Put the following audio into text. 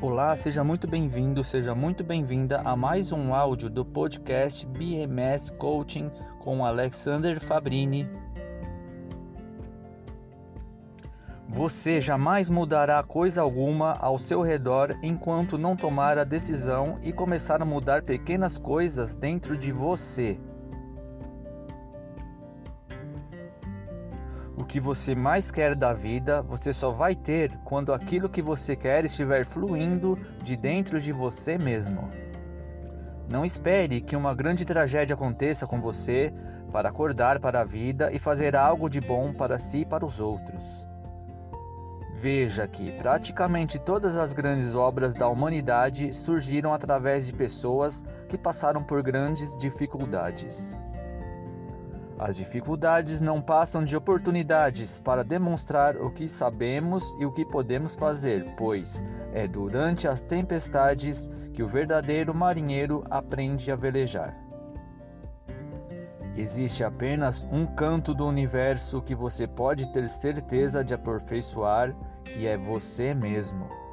Olá, seja muito bem-vindo, seja muito bem-vinda a mais um áudio do podcast BMS Coaching com Alexander Fabrini. Você jamais mudará coisa alguma ao seu redor enquanto não tomar a decisão e começar a mudar pequenas coisas dentro de você. O que você mais quer da vida, você só vai ter quando aquilo que você quer estiver fluindo de dentro de você mesmo. Não espere que uma grande tragédia aconteça com você para acordar para a vida e fazer algo de bom para si e para os outros. Veja que praticamente todas as grandes obras da humanidade surgiram através de pessoas que passaram por grandes dificuldades. As dificuldades não passam de oportunidades para demonstrar o que sabemos e o que podemos fazer, pois é durante as tempestades que o verdadeiro marinheiro aprende a velejar. Existe apenas um canto do universo que você pode ter certeza de aperfeiçoar, que é você mesmo.